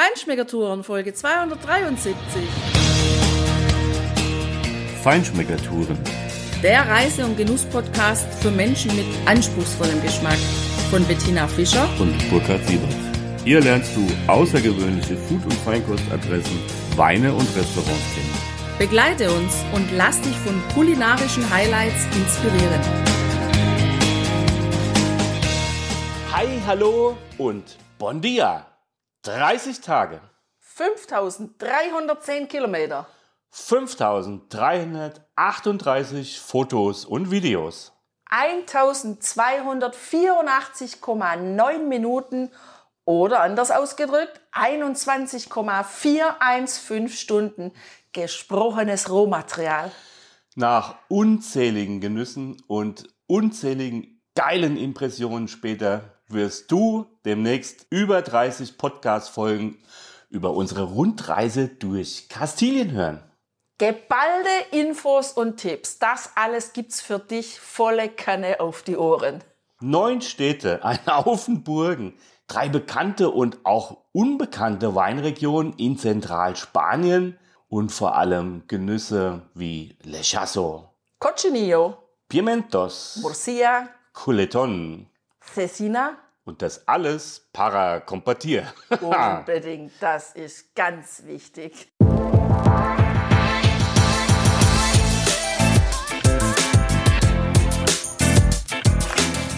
Feinschmeckertouren Folge 273. Feinschmeckertouren. Der Reise- und Genuss-Podcast für Menschen mit anspruchsvollem Geschmack von Bettina Fischer und Burkhard Siebert. Hier lernst du außergewöhnliche Food- und Feinkostadressen, Weine und Restaurants kennen. Begleite uns und lass dich von kulinarischen Highlights inspirieren. Hi, hallo und bon dia. 30 Tage, 5310 Kilometer. 5338 Fotos und Videos. 1284,9 Minuten oder anders ausgedrückt 21,415 Stunden gesprochenes Rohmaterial. Nach unzähligen Genüssen und unzähligen geilen Impressionen später wirst du demnächst über 30 Podcast-Folgen über unsere Rundreise durch Kastilien hören. Geballte Infos und Tipps, das alles gibt's für dich volle Kanne auf die Ohren. Neun Städte, ein Haufen Burgen, drei bekannte und auch unbekannte Weinregionen in Zentralspanien und vor allem Genüsse wie Lechazo, Cochinillo, Pimentos, Murcia, Culeton Cecina. und das alles para compartir. Unbedingt, das ist ganz wichtig.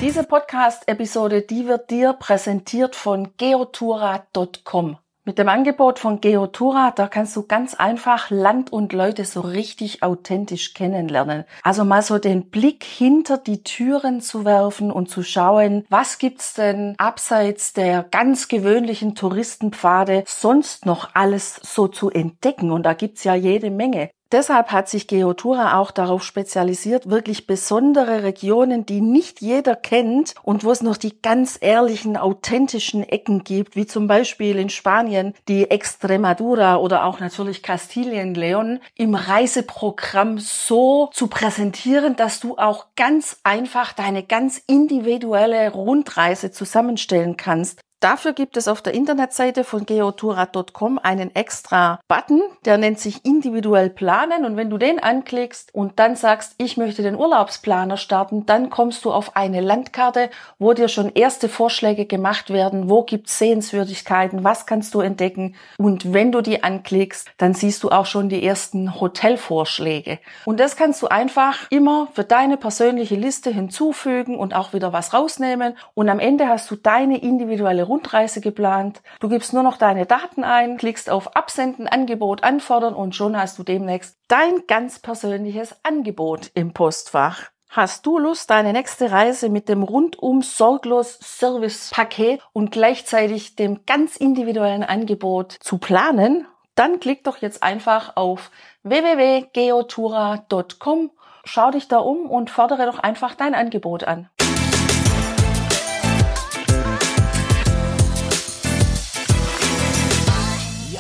Diese Podcast-Episode, die wird dir präsentiert von geotura.com. Mit dem Angebot von Geotura, da kannst du ganz einfach Land und Leute so richtig authentisch kennenlernen. Also mal so den Blick hinter die Türen zu werfen und zu schauen, was gibt's denn abseits der ganz gewöhnlichen Touristenpfade sonst noch alles so zu entdecken? Und da gibt's ja jede Menge. Deshalb hat sich Geotura auch darauf spezialisiert, wirklich besondere Regionen, die nicht jeder kennt und wo es noch die ganz ehrlichen, authentischen Ecken gibt, wie zum Beispiel in Spanien die Extremadura oder auch natürlich Kastilien, Leon, im Reiseprogramm so zu präsentieren, dass du auch ganz einfach deine ganz individuelle Rundreise zusammenstellen kannst. Dafür gibt es auf der Internetseite von geotura.com einen extra Button, der nennt sich individuell planen. Und wenn du den anklickst und dann sagst, ich möchte den Urlaubsplaner starten, dann kommst du auf eine Landkarte, wo dir schon erste Vorschläge gemacht werden, wo gibt's Sehenswürdigkeiten, was kannst du entdecken? Und wenn du die anklickst, dann siehst du auch schon die ersten Hotelvorschläge. Und das kannst du einfach immer für deine persönliche Liste hinzufügen und auch wieder was rausnehmen. Und am Ende hast du deine individuelle Rundreise geplant. Du gibst nur noch deine Daten ein, klickst auf Absenden, Angebot anfordern und schon hast du demnächst dein ganz persönliches Angebot im Postfach. Hast du Lust, deine nächste Reise mit dem rundum sorglos Service-Paket und gleichzeitig dem ganz individuellen Angebot zu planen? Dann klick doch jetzt einfach auf www.geotura.com, schau dich da um und fordere doch einfach dein Angebot an.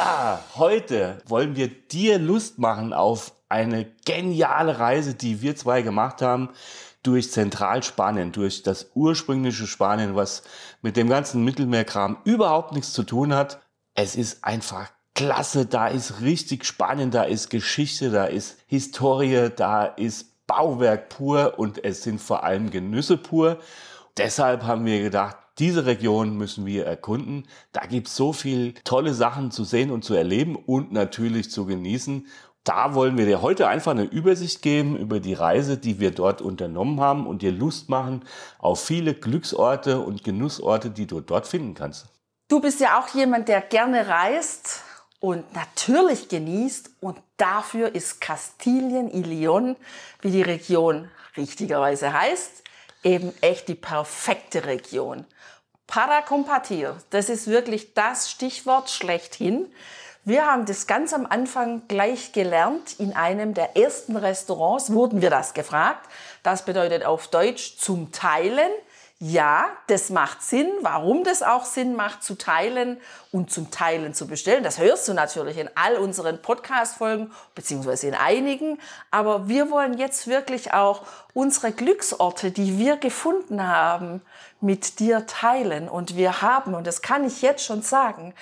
Ja, heute wollen wir dir Lust machen auf eine geniale Reise, die wir zwei gemacht haben durch Zentralspanien, durch das ursprüngliche Spanien, was mit dem ganzen Mittelmeerkram überhaupt nichts zu tun hat. Es ist einfach klasse, da ist richtig Spanien, da ist Geschichte, da ist Historie, da ist Bauwerk pur und es sind vor allem Genüsse pur. Deshalb haben wir gedacht, diese Region müssen wir erkunden. Da gibt es so viel tolle Sachen zu sehen und zu erleben und natürlich zu genießen. Da wollen wir dir heute einfach eine Übersicht geben über die Reise, die wir dort unternommen haben und dir Lust machen auf viele Glücksorte und Genussorte, die du dort finden kannst. Du bist ja auch jemand, der gerne reist und natürlich genießt und dafür ist Kastilien y León, wie die Region richtigerweise heißt, eben echt die perfekte Region. Para compartir, das ist wirklich das Stichwort schlechthin. Wir haben das ganz am Anfang gleich gelernt. In einem der ersten Restaurants wurden wir das gefragt. Das bedeutet auf Deutsch zum Teilen. Ja, das macht Sinn. Warum das auch Sinn macht, zu teilen und zum Teilen zu bestellen, das hörst du natürlich in all unseren Podcast-Folgen, beziehungsweise in einigen. Aber wir wollen jetzt wirklich auch unsere Glücksorte, die wir gefunden haben, mit dir teilen. Und wir haben, und das kann ich jetzt schon sagen,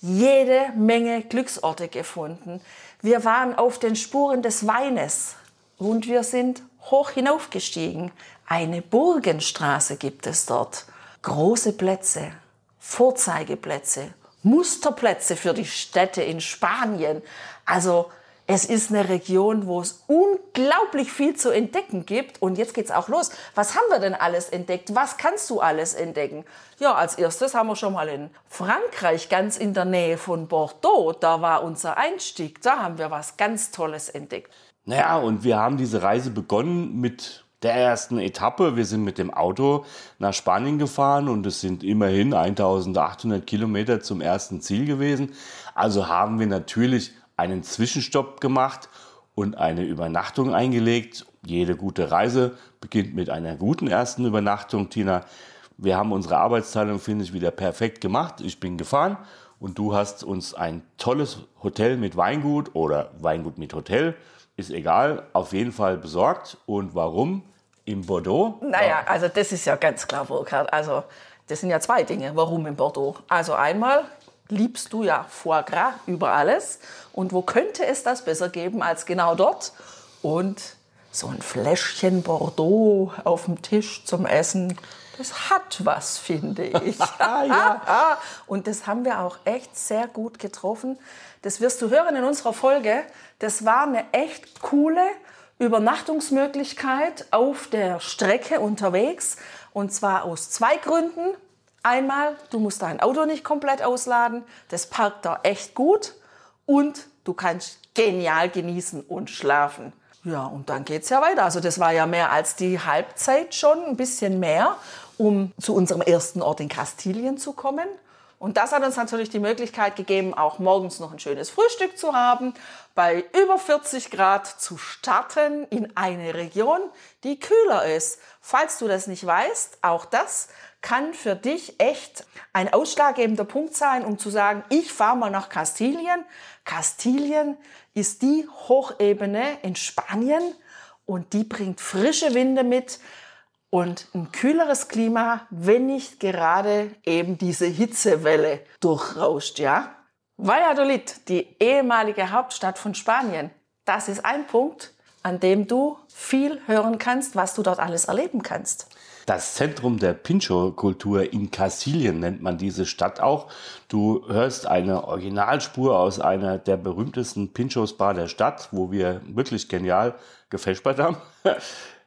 jede Menge Glücksorte gefunden. Wir waren auf den Spuren des Weines und wir sind hoch hinaufgestiegen. Eine Burgenstraße gibt es dort. Große Plätze, Vorzeigeplätze, Musterplätze für die Städte in Spanien. Also es ist eine Region, wo es unglaublich viel zu entdecken gibt. Und jetzt geht's auch los. Was haben wir denn alles entdeckt? Was kannst du alles entdecken? Ja, als erstes haben wir schon mal in Frankreich, ganz in der Nähe von Bordeaux. Da war unser Einstieg. Da haben wir was ganz Tolles entdeckt. Naja, und wir haben diese Reise begonnen mit der ersten Etappe. Wir sind mit dem Auto nach Spanien gefahren und es sind immerhin 1800 Kilometer zum ersten Ziel gewesen. Also haben wir natürlich einen Zwischenstopp gemacht und eine Übernachtung eingelegt. Jede gute Reise beginnt mit einer guten ersten Übernachtung, Tina. Wir haben unsere Arbeitsteilung, finde ich, wieder perfekt gemacht. Ich bin gefahren und du hast uns ein tolles Hotel mit Weingut oder Weingut mit Hotel, ist egal, auf jeden Fall besorgt. Und warum? In Bordeaux? Naja, also das ist ja ganz klar, Burkhard. Also das sind ja zwei Dinge. Warum in Bordeaux? Also einmal liebst du ja Foie Gras über alles. Und wo könnte es das besser geben als genau dort? Und so ein Fläschchen Bordeaux auf dem Tisch zum Essen, das hat was, finde ich. ja. Und das haben wir auch echt sehr gut getroffen. Das wirst du hören in unserer Folge. Das war eine echt coole Übernachtungsmöglichkeit auf der Strecke unterwegs. Und zwar aus zwei Gründen. Einmal, du musst dein Auto nicht komplett ausladen, das parkt da echt gut und du kannst genial genießen und schlafen. Ja, und dann geht es ja weiter. Also das war ja mehr als die Halbzeit schon, ein bisschen mehr, um zu unserem ersten Ort in Kastilien zu kommen. Und das hat uns natürlich die Möglichkeit gegeben, auch morgens noch ein schönes Frühstück zu haben, bei über 40 Grad zu starten in eine Region, die kühler ist. Falls du das nicht weißt, auch das kann für dich echt ein ausschlaggebender Punkt sein, um zu sagen, ich fahre mal nach Kastilien. Kastilien ist die Hochebene in Spanien und die bringt frische Winde mit und ein kühleres Klima, wenn nicht gerade eben diese Hitzewelle durchrauscht, ja? Valladolid, die ehemalige Hauptstadt von Spanien, das ist ein Punkt, an dem du viel hören kannst, was du dort alles erleben kannst. Das Zentrum der Pincho-Kultur in Kassilien nennt man diese Stadt auch. Du hörst eine Originalspur aus einer der berühmtesten Pinchos-Bar der Stadt, wo wir wirklich genial gefespert haben.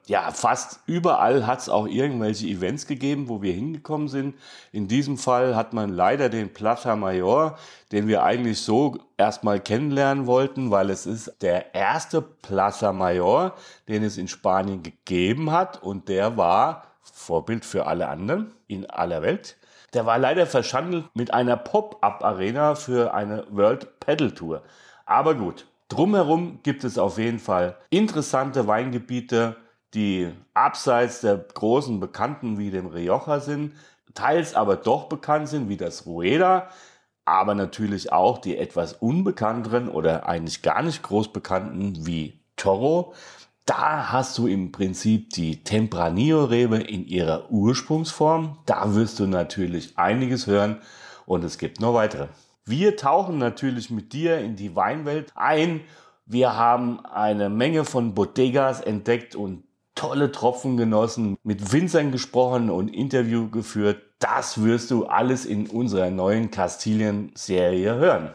Ja, fast überall hat es auch irgendwelche Events gegeben, wo wir hingekommen sind. In diesem Fall hat man leider den Plata Mayor, den wir eigentlich so erstmal kennenlernen wollten, weil es ist der erste Plaza Mayor, den es in Spanien gegeben hat und der war Vorbild für alle anderen in aller Welt. Der war leider verschandelt mit einer Pop-up-Arena für eine World Pedal Tour. Aber gut, drumherum gibt es auf jeden Fall interessante Weingebiete, die abseits der großen Bekannten wie dem Rioja sind, teils aber doch bekannt sind wie das Rueda, aber natürlich auch die etwas unbekannteren oder eigentlich gar nicht groß bekannten wie Toro. Da hast du im Prinzip die Tempranillo-Rebe in ihrer Ursprungsform. Da wirst du natürlich einiges hören und es gibt noch weitere. Wir tauchen natürlich mit dir in die Weinwelt ein. Wir haben eine Menge von Bodegas entdeckt und tolle Tropfen genossen, mit Winzern gesprochen und Interview geführt. Das wirst du alles in unserer neuen Kastilien-Serie hören.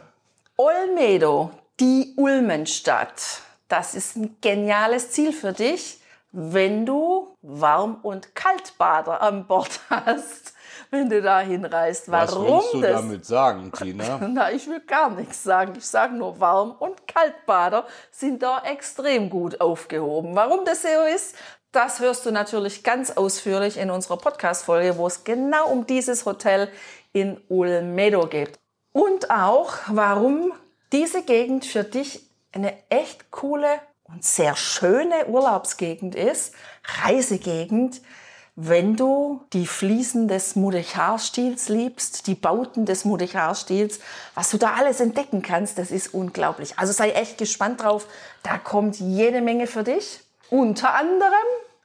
Olmedo, die Ulmenstadt das ist ein geniales Ziel für dich, wenn du Warm- und Kaltbader an Bord hast, wenn du da hinreist. Warum Was willst du das? damit sagen, Tina? Na, ich will gar nichts sagen. Ich sage nur, Warm- und Kaltbader sind da extrem gut aufgehoben. Warum das so ist, das hörst du natürlich ganz ausführlich in unserer Podcast-Folge, wo es genau um dieses Hotel in Ulmedo geht. Und auch, warum diese Gegend für dich eine echt coole und sehr schöne Urlaubsgegend ist, Reisegegend, wenn du die Fliesen des Mudechar-Stils liebst, die Bauten des Mudechar-Stils, was du da alles entdecken kannst, das ist unglaublich. Also sei echt gespannt drauf, da kommt jede Menge für dich. Unter anderem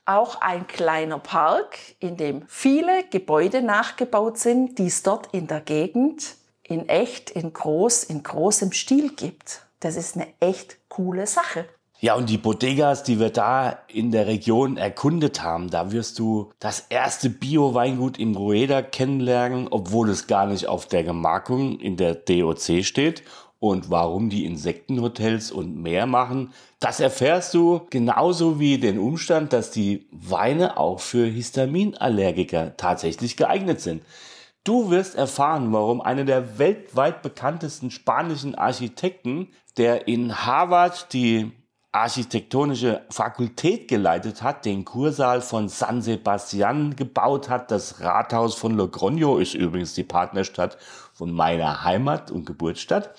auch ein kleiner Park, in dem viele Gebäude nachgebaut sind, die es dort in der Gegend in echt, in groß, in großem Stil gibt. Das ist eine echt coole Sache. Ja, und die Bodegas, die wir da in der Region erkundet haben, da wirst du das erste Bio-Weingut im Rueda kennenlernen, obwohl es gar nicht auf der Gemarkung in der DOC steht. Und warum die Insektenhotels und mehr machen, das erfährst du genauso wie den Umstand, dass die Weine auch für Histaminallergiker tatsächlich geeignet sind. Du wirst erfahren, warum einer der weltweit bekanntesten spanischen Architekten, der in Harvard die architektonische Fakultät geleitet hat, den Kursaal von San Sebastian gebaut hat. Das Rathaus von Logroño ist übrigens die Partnerstadt von meiner Heimat und Geburtsstadt.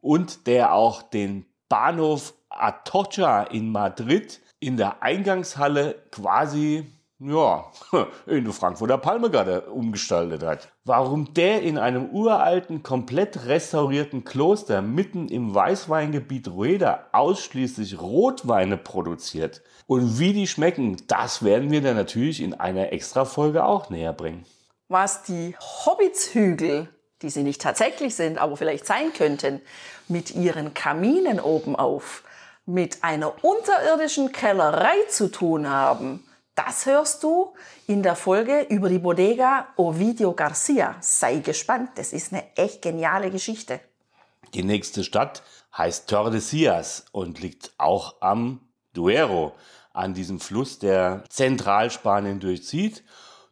Und der auch den Bahnhof Atocha in Madrid in der Eingangshalle quasi ja, in der Frankfurter Palme gerade umgestaltet hat. Warum der in einem uralten, komplett restaurierten Kloster mitten im Weißweingebiet Rueda ausschließlich Rotweine produziert und wie die schmecken, das werden wir dann natürlich in einer Extra-Folge auch näher bringen. Was die Hobbitshügel, die sie nicht tatsächlich sind, aber vielleicht sein könnten, mit ihren Kaminen oben auf, mit einer unterirdischen Kellerei zu tun haben, das hörst du in der Folge über die Bodega Ovidio Garcia. Sei gespannt, das ist eine echt geniale Geschichte. Die nächste Stadt heißt Tordesillas und liegt auch am Duero, an diesem Fluss, der Zentralspanien durchzieht.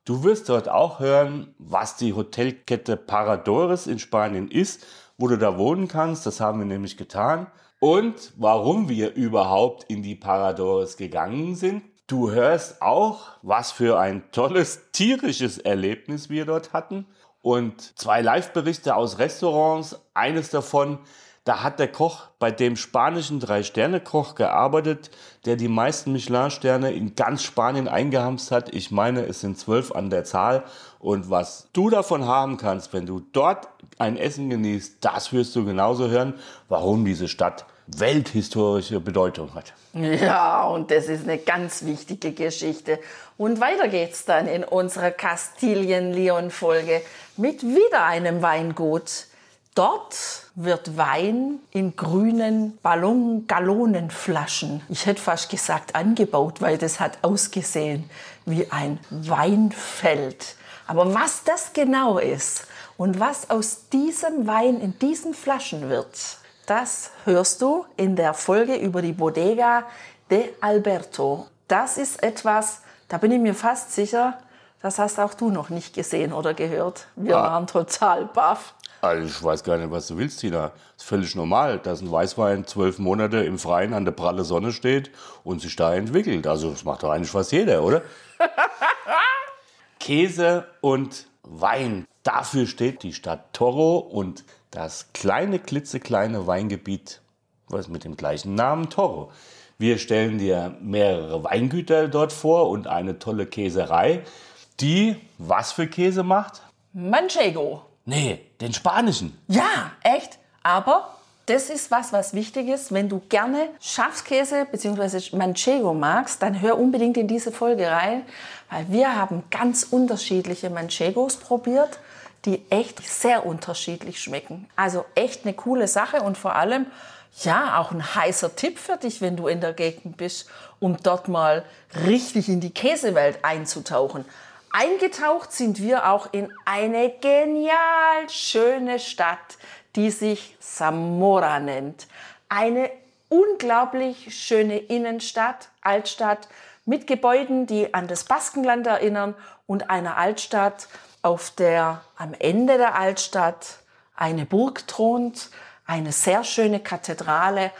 Du wirst dort auch hören, was die Hotelkette Paradores in Spanien ist, wo du da wohnen kannst. Das haben wir nämlich getan. Und warum wir überhaupt in die Paradores gegangen sind. Du hörst auch, was für ein tolles tierisches Erlebnis wir dort hatten. Und zwei Live-Berichte aus Restaurants. Eines davon, da hat der Koch bei dem spanischen Drei-Sterne-Koch gearbeitet, der die meisten Michelin-Sterne in ganz Spanien eingehamst hat. Ich meine, es sind zwölf an der Zahl. Und was du davon haben kannst, wenn du dort ein Essen genießt, das wirst du genauso hören, warum diese Stadt welthistorische Bedeutung hat. Ja, und das ist eine ganz wichtige Geschichte. Und weiter geht's dann in unserer Kastilien-Leon-Folge mit wieder einem Weingut. Dort wird Wein in grünen Ballon-Gallonenflaschen, ich hätte fast gesagt angebaut, weil das hat ausgesehen wie ein Weinfeld. Aber was das genau ist und was aus diesem Wein in diesen Flaschen wird, das hörst du in der Folge über die Bodega de Alberto. Das ist etwas, da bin ich mir fast sicher, das hast auch du noch nicht gesehen oder gehört. Wir ah. waren total baff. Also ich weiß gar nicht, was du willst, Tina. Das ist völlig normal, dass ein Weißwein zwölf Monate im Freien an der pralle Sonne steht und sich da entwickelt. Also das macht doch eigentlich fast jeder, oder? Käse und Wein. Dafür steht die Stadt Toro und das kleine, klitzekleine Weingebiet, was mit dem gleichen Namen Toro. Wir stellen dir mehrere Weingüter dort vor und eine tolle Käserei, die was für Käse macht? Manchego. Nee, den spanischen. Ja, echt. Aber das ist was, was wichtig ist. Wenn du gerne Schafskäse bzw. Manchego magst, dann hör unbedingt in diese Folge rein, weil wir haben ganz unterschiedliche Manchegos probiert die echt sehr unterschiedlich schmecken. Also echt eine coole Sache und vor allem, ja, auch ein heißer Tipp für dich, wenn du in der Gegend bist, um dort mal richtig in die Käsewelt einzutauchen. Eingetaucht sind wir auch in eine genial schöne Stadt, die sich Zamora nennt. Eine unglaublich schöne Innenstadt, Altstadt mit Gebäuden, die an das Baskenland erinnern und einer Altstadt, auf der am Ende der Altstadt eine Burg thront, eine sehr schöne Kathedrale.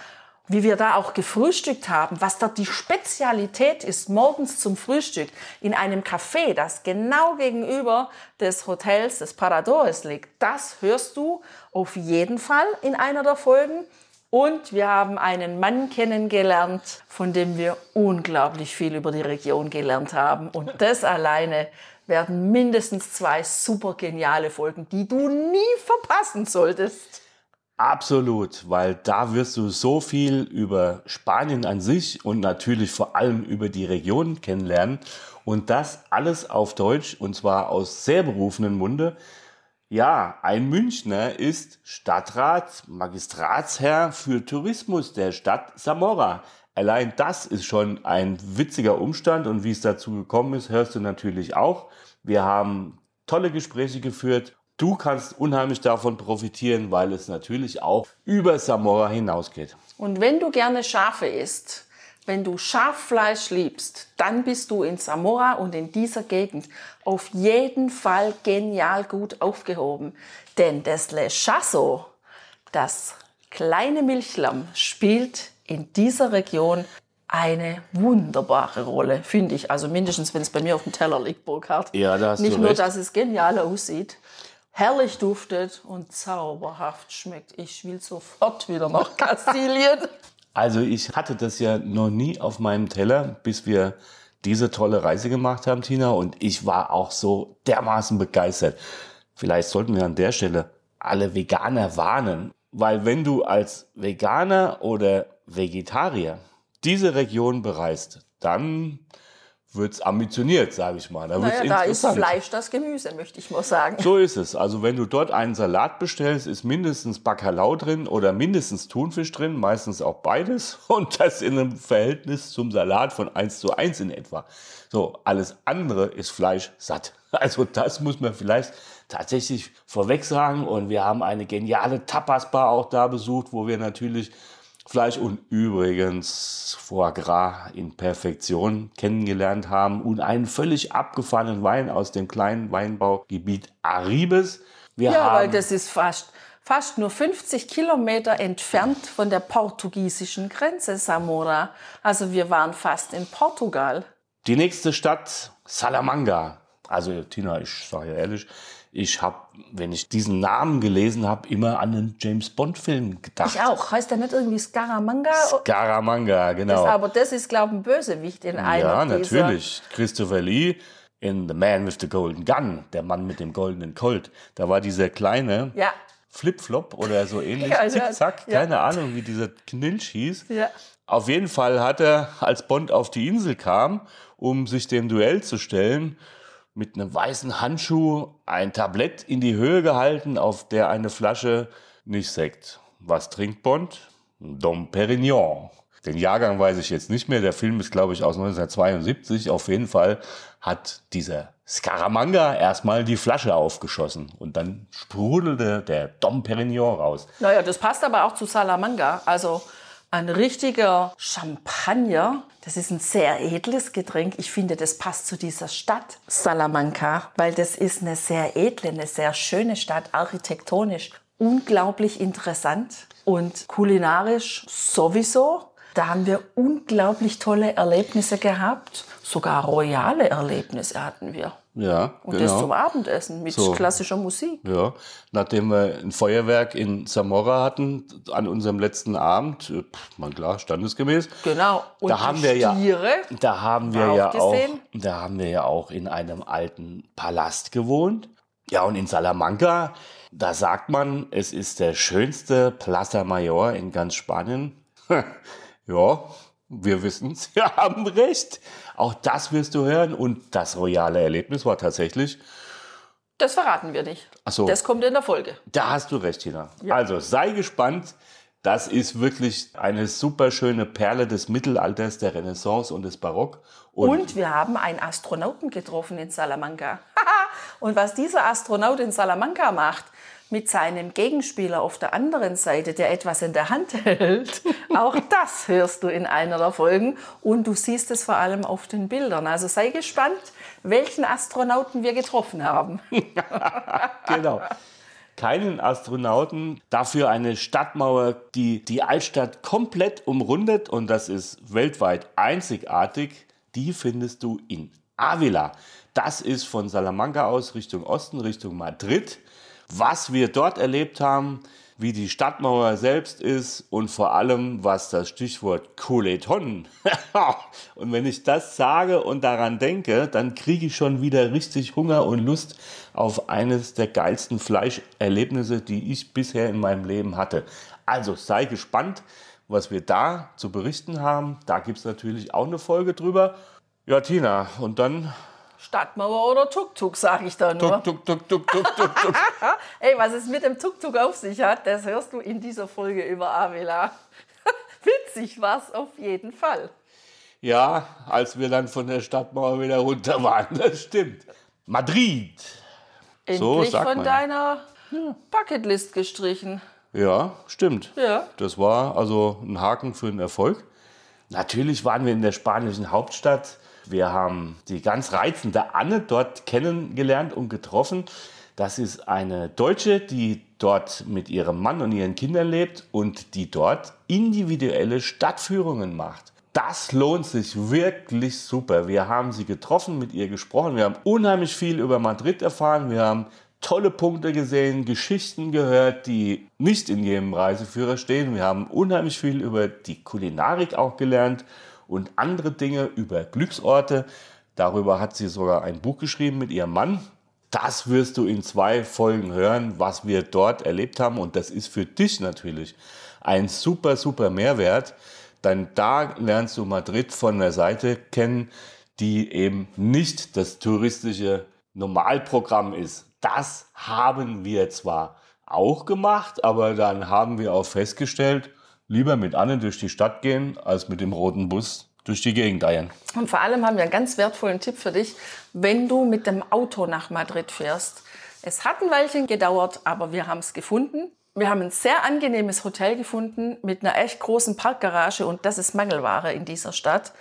Wie wir da auch gefrühstückt haben, was dort die Spezialität ist, morgens zum Frühstück in einem Café, das genau gegenüber des Hotels des Paradores liegt, das hörst du auf jeden Fall in einer der Folgen. Und wir haben einen Mann kennengelernt, von dem wir unglaublich viel über die Region gelernt haben. Und das alleine werden mindestens zwei super geniale Folgen, die du nie verpassen solltest. Absolut, weil da wirst du so viel über Spanien an sich und natürlich vor allem über die Region kennenlernen. Und das alles auf Deutsch und zwar aus sehr berufenen Munde. Ja, ein Münchner ist Stadtrat, Magistratsherr für Tourismus der Stadt Samora. Allein das ist schon ein witziger Umstand und wie es dazu gekommen ist, hörst du natürlich auch. Wir haben tolle Gespräche geführt. Du kannst unheimlich davon profitieren, weil es natürlich auch über Samora hinausgeht. Und wenn du gerne Schafe isst, wenn du Schaffleisch liebst, dann bist du in Zamora und in dieser Gegend auf jeden Fall genial gut aufgehoben. Denn das Le Chasso, das kleine Milchlamm, spielt in dieser Region eine wunderbare Rolle, finde ich. Also mindestens, wenn es bei mir auf dem Teller liegt, Burkhard. Ja, da hast Nicht du nur, recht. dass es genial aussieht, herrlich duftet und zauberhaft schmeckt. Ich will sofort wieder nach Kastilien. Also ich hatte das ja noch nie auf meinem Teller, bis wir diese tolle Reise gemacht haben, Tina. Und ich war auch so dermaßen begeistert. Vielleicht sollten wir an der Stelle alle Veganer warnen. Weil wenn du als Veganer oder Vegetarier diese Region bereist, dann wird's ambitioniert, sage ich mal. Da Naja, da ist. Fleisch das Gemüse, möchte ich mal sagen. So ist es. Also wenn du dort einen Salat bestellst, ist mindestens Bacalhau drin oder mindestens Thunfisch drin, meistens auch beides. Und das in einem Verhältnis zum Salat von 1 zu 1 in etwa. So, alles andere ist Fleisch satt. Also das muss man vielleicht tatsächlich vorweg sagen. Und wir haben eine geniale Tapas-Bar auch da besucht, wo wir natürlich Fleisch und übrigens Foie Gras in Perfektion kennengelernt haben und einen völlig abgefahrenen Wein aus dem kleinen Weinbaugebiet Aribes. Wir Ja, weil das ist fast, fast nur 50 Kilometer entfernt von der portugiesischen Grenze, Samora. Also wir waren fast in Portugal. die nächste Stadt Salamanca. Also Tina, ich sage ja ehrlich, ich habe, wenn ich diesen Namen gelesen habe, immer an einen James Bond Film gedacht. Ich auch. Heißt der nicht irgendwie Scaramanga? Scaramanga, genau. Das, aber das ist, glaube ich, ein Bösewicht in einer Ja, natürlich. Christopher Lee in The Man with the Golden Gun, der Mann mit dem goldenen Colt. Da war dieser kleine Ja, Flip-Flop oder so ähnlich, ja, Zickzack, ja. keine Ahnung, wie dieser Knilch hieß. ja. Auf jeden Fall hat er, als Bond auf die Insel kam, um sich dem Duell zu stellen, mit einem weißen Handschuh ein Tablett in die Höhe gehalten, auf der eine Flasche nicht Sekt. Was trinkt Bond? Dom Perignon. Den Jahrgang weiß ich jetzt nicht mehr. Der Film ist, glaube ich, aus 1972. Auf jeden Fall hat dieser Scaramanga erstmal die Flasche aufgeschossen und dann sprudelte der Dom Perignon raus. Naja, das passt aber auch zu Salamanca. Also ein richtiger Champagner. Das ist ein sehr edles Getränk. Ich finde, das passt zu dieser Stadt Salamanca, weil das ist eine sehr edle, eine sehr schöne Stadt, architektonisch unglaublich interessant und kulinarisch sowieso. Da haben wir unglaublich tolle Erlebnisse gehabt. Sogar royale Erlebnisse hatten wir. Ja, Und genau. das zum Abendessen mit So. klassischer Musik. Ja, nachdem wir ein Feuerwerk in Zamora hatten an unserem letzten Abend, äh, pff, mal klar, standesgemäß. Genau. Und Da die haben wir ja, da haben wir auch ja auch, gesehen. da haben wir ja auch in einem alten Palast gewohnt. Ja, und in Salamanca, da sagt man, es ist der schönste Plaza Mayor in ganz Spanien. ja, wir wissen's, wir haben recht. Auch das wirst du hören. Und das royale Erlebnis war tatsächlich Das verraten wir nicht. Ach so. Das kommt in der Folge. Da hast du recht, Tina. Also sei gespannt. Das ist wirklich eine super schöne Perle des Mittelalters, der Renaissance und des Barock. Und, wir haben einen Astronauten getroffen in Salamanca. und was dieser Astronaut in Salamanca macht, mit seinem Gegenspieler auf der anderen Seite, der etwas in der Hand hält, auch das hörst du in einer der Folgen. Und du siehst es vor allem auf den Bildern. Also sei gespannt, welchen Astronauten wir getroffen haben. genau. Keinen Astronauten, dafür eine Stadtmauer, die die Altstadt komplett umrundet und das ist weltweit einzigartig. Die findest du in Avila. Das ist von Salamanca aus Richtung Osten, Richtung Madrid. Was wir dort erlebt haben, wie die Stadtmauer selbst ist und vor allem, was das Stichwort Coleton. und wenn ich das sage und daran denke, dann kriege ich schon wieder richtig Hunger und Lust auf eines der geilsten Fleischerlebnisse, die ich bisher in meinem Leben hatte. Also sei gespannt, was wir da zu berichten haben. Da gibt es natürlich auch eine Folge drüber. Ja, Tina, und dann Stadtmauer oder Tuk-Tuk, sage ich da nur. Tuk, tuk, tuk, tuk, tuk, tuk. Ey, was es mit dem Tuk-Tuk auf sich hat, das hörst du in dieser Folge über Avila. Witzig war's auf jeden Fall. Ja, als wir dann von der Stadtmauer wieder runter waren, das stimmt. Madrid. So Endlich sagt von man. deiner Bucketlist gestrichen. Ja, stimmt. Ja. Das war also ein Haken für den Erfolg. Natürlich waren wir in der spanischen Hauptstadt. Wir haben die ganz reizende Anne dort kennengelernt und getroffen. Das ist eine Deutsche, die dort mit ihrem Mann und ihren Kindern lebt und die dort individuelle Stadtführungen macht. Das lohnt sich wirklich super. Wir haben sie getroffen, mit ihr gesprochen. Wir haben unheimlich viel über Madrid erfahren. Wir haben tolle Punkte gesehen, Geschichten gehört, die nicht in jedem Reiseführer stehen. Wir haben unheimlich viel über die Kulinarik auch gelernt und andere Dinge über Glücksorte. Darüber hat sie sogar ein Buch geschrieben mit ihrem Mann. Das wirst du in zwei Folgen hören, was wir dort erlebt haben. Und das ist für dich natürlich ein super, super Mehrwert. Denn da lernst du Madrid von der Seite kennen, die eben nicht das touristische Normalprogramm ist. Das haben wir zwar auch gemacht, aber dann haben wir auch festgestellt, lieber mit Anne durch die Stadt gehen, als mit dem roten Bus durch die Gegend eiern. Und vor allem haben wir einen ganz wertvollen Tipp für dich, wenn du mit dem Auto nach Madrid fährst. Es hat ein Weilchen gedauert, aber wir haben es gefunden. Wir haben ein sehr angenehmes Hotel gefunden mit einer echt großen Parkgarage und das ist Mangelware in dieser Stadt.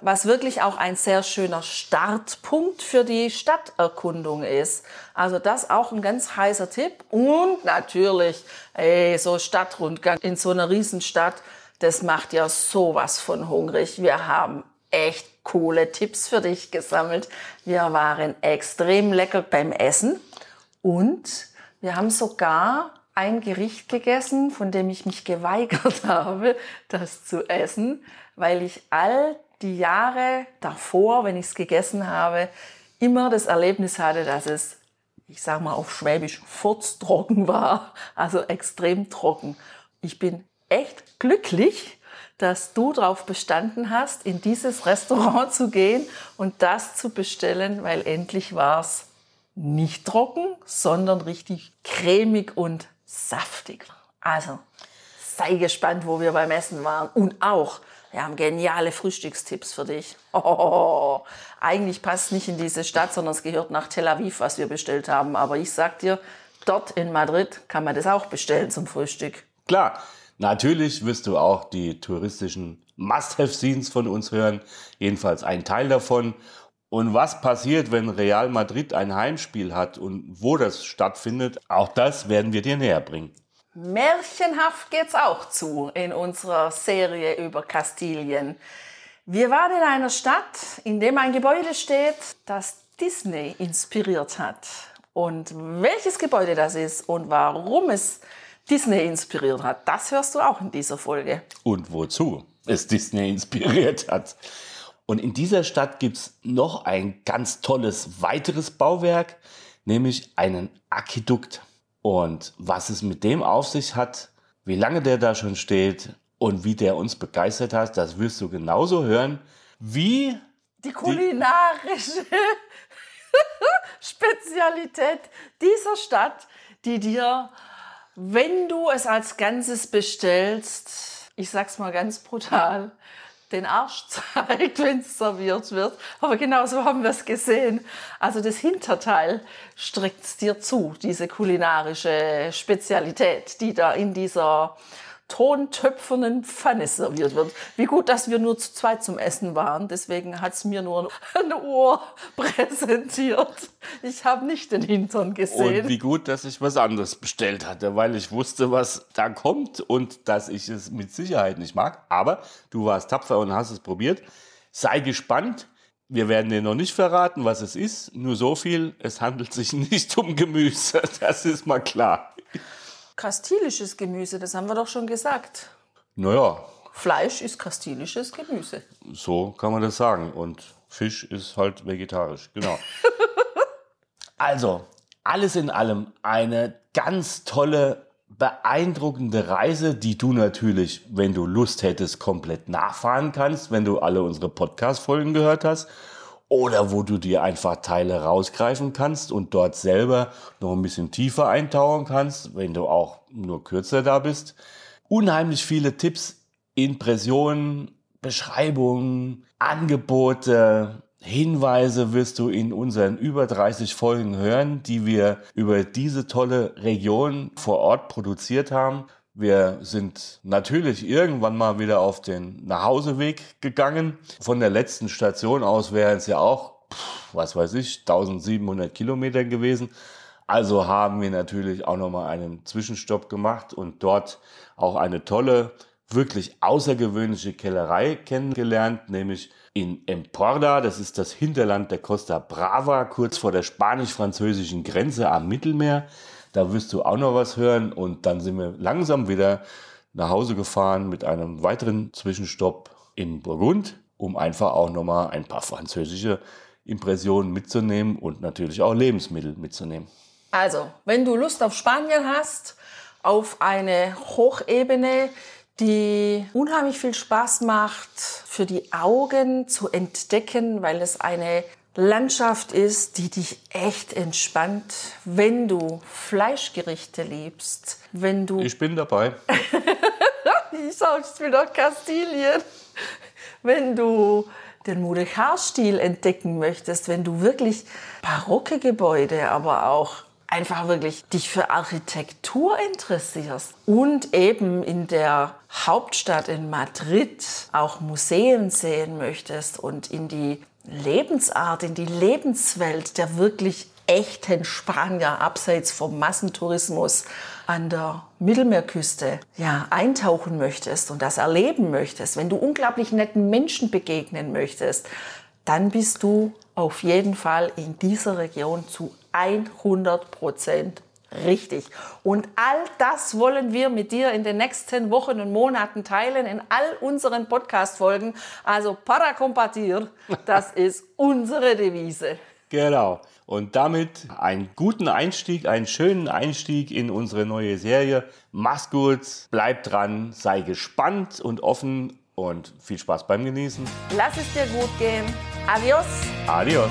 Was wirklich auch ein sehr schöner Startpunkt für die Stadterkundung ist. Also das auch ein ganz heißer Tipp. Und natürlich, ey, so Stadtrundgang in so einer Riesenstadt, das macht ja sowas von hungrig. Wir haben echt coole Tipps für dich gesammelt. Wir waren extrem lecker beim Essen und wir haben sogar ein Gericht gegessen, von dem ich mich geweigert habe, das zu essen, weil ich all die Jahre davor, wenn ich es gegessen habe, immer das Erlebnis hatte, dass es, ich sage mal auf Schwäbisch, furztrocken war, also extrem trocken. Ich bin echt glücklich, dass du darauf bestanden hast, in dieses Restaurant zu gehen und das zu bestellen, weil endlich war es nicht trocken, sondern richtig cremig und saftig. Also sei gespannt, wo wir beim Essen waren. Und auch, wir haben geniale Frühstückstipps für dich. Oh, eigentlich passt nicht in diese Stadt, sondern es gehört nach Tel Aviv, was wir bestellt haben. Aber ich sag dir, dort in Madrid kann man das auch bestellen zum Frühstück. Klar, natürlich wirst du auch die touristischen Must-Have-Scenes von uns hören, jedenfalls ein Teil davon. Und was passiert, wenn Real Madrid ein Heimspiel hat und wo das stattfindet, auch das werden wir dir näher bringen. Märchenhaft geht's auch zu in unserer Serie über Kastilien. Wir waren in einer Stadt, in dem ein Gebäude steht, das Disney inspiriert hat. Und welches Gebäude das ist und warum es Disney inspiriert hat, das hörst du auch in dieser Folge. Und wozu es Disney inspiriert hat. Und in dieser Stadt gibt's noch ein ganz tolles weiteres Bauwerk, nämlich einen Aquädukt. Und was es mit dem auf sich hat, wie lange der da schon steht und wie der uns begeistert hat, das wirst du genauso hören, wie Die kulinarische Spezialität dieser Stadt, die dir, wenn du es als Ganzes bestellst, ich sag's mal ganz brutal, den Arsch zeigt, wenn es serviert wird. Aber genauso haben wir es gesehen. Also das Hinterteil streckt es dir zu, diese kulinarische Spezialität, die da in dieser tontöpfernen Pfanne serviert wird. Wie gut, dass wir nur zu zweit zum Essen waren. Deswegen hat's mir nur ein Ohr präsentiert. Ich habe nicht den Hintern gesehen. Und wie gut, dass ich was anderes bestellt hatte, weil ich wusste, was da kommt und dass ich es mit Sicherheit nicht mag. Aber du warst tapfer und hast es probiert. Sei gespannt. Wir werden dir noch nicht verraten, was es ist. Nur so viel, es handelt sich nicht um Gemüse. Das ist mal klar. Kastilisches Gemüse, das haben wir doch schon gesagt. Naja, Fleisch ist kastilisches Gemüse. so kann man das sagen. Und Fisch ist halt vegetarisch. Genau. also, alles in allem eine ganz tolle, beeindruckende Reise, die du natürlich, wenn du Lust hättest, komplett nachfahren kannst, wenn du alle unsere Podcast-Folgen gehört hast. Oder wo du dir einfach Teile rausgreifen kannst und dort selber noch ein bisschen tiefer eintauchen kannst, wenn du auch nur kürzer da bist. Unheimlich viele Tipps, Impressionen, Beschreibungen, Angebote, Hinweise wirst du in unseren über 30 Folgen hören, die wir über diese tolle Region vor Ort produziert haben. Wir sind natürlich irgendwann mal wieder auf den Nachhauseweg gegangen. Von der letzten Station aus wären es ja auch, was weiß ich, 1700 Kilometer gewesen. Also haben wir natürlich auch nochmal einen Zwischenstopp gemacht und dort auch eine tolle, wirklich außergewöhnliche Kellerei kennengelernt, nämlich in Emporda, das ist das Hinterland der Costa Brava, kurz vor der spanisch-französischen Grenze am Mittelmeer. Da wirst du auch noch was hören. Und dann sind wir langsam wieder nach Hause gefahren mit einem weiteren Zwischenstopp in Burgund, um einfach auch nochmal ein paar französische Impressionen mitzunehmen und natürlich auch Lebensmittel mitzunehmen. Also, wenn du Lust auf Spanien hast, auf eine Hochebene, die unheimlich viel Spaß macht, für die Augen zu entdecken, weil es eine Landschaft ist, die dich echt entspannt, wenn du Fleischgerichte liebst, wenn du... Ich bin dabei. ich sag's wieder Kastilien. Wenn du den Mudechar-Stil entdecken möchtest, wenn du wirklich barocke Gebäude, aber auch einfach wirklich dich für Architektur interessierst und eben in der Hauptstadt in Madrid auch Museen sehen möchtest und in die Lebensart, in die Lebenswelt der wirklich echten Spanier abseits vom Massentourismus an der Mittelmeerküste ja, eintauchen möchtest und das erleben möchtest, wenn du unglaublich netten Menschen begegnen möchtest, dann bist du auf jeden Fall in dieser Region zu 100 Prozent richtig. Und all das wollen wir mit dir in den nächsten Wochen und Monaten teilen in all unseren Podcast-Folgen. Also para compartir, das ist unsere Devise. Genau. Und damit einen guten Einstieg, einen schönen Einstieg in unsere neue Serie. Mach's gut, bleib dran, sei gespannt und offen und viel Spaß beim Genießen. Lass es dir gut gehen. Adios. Adios.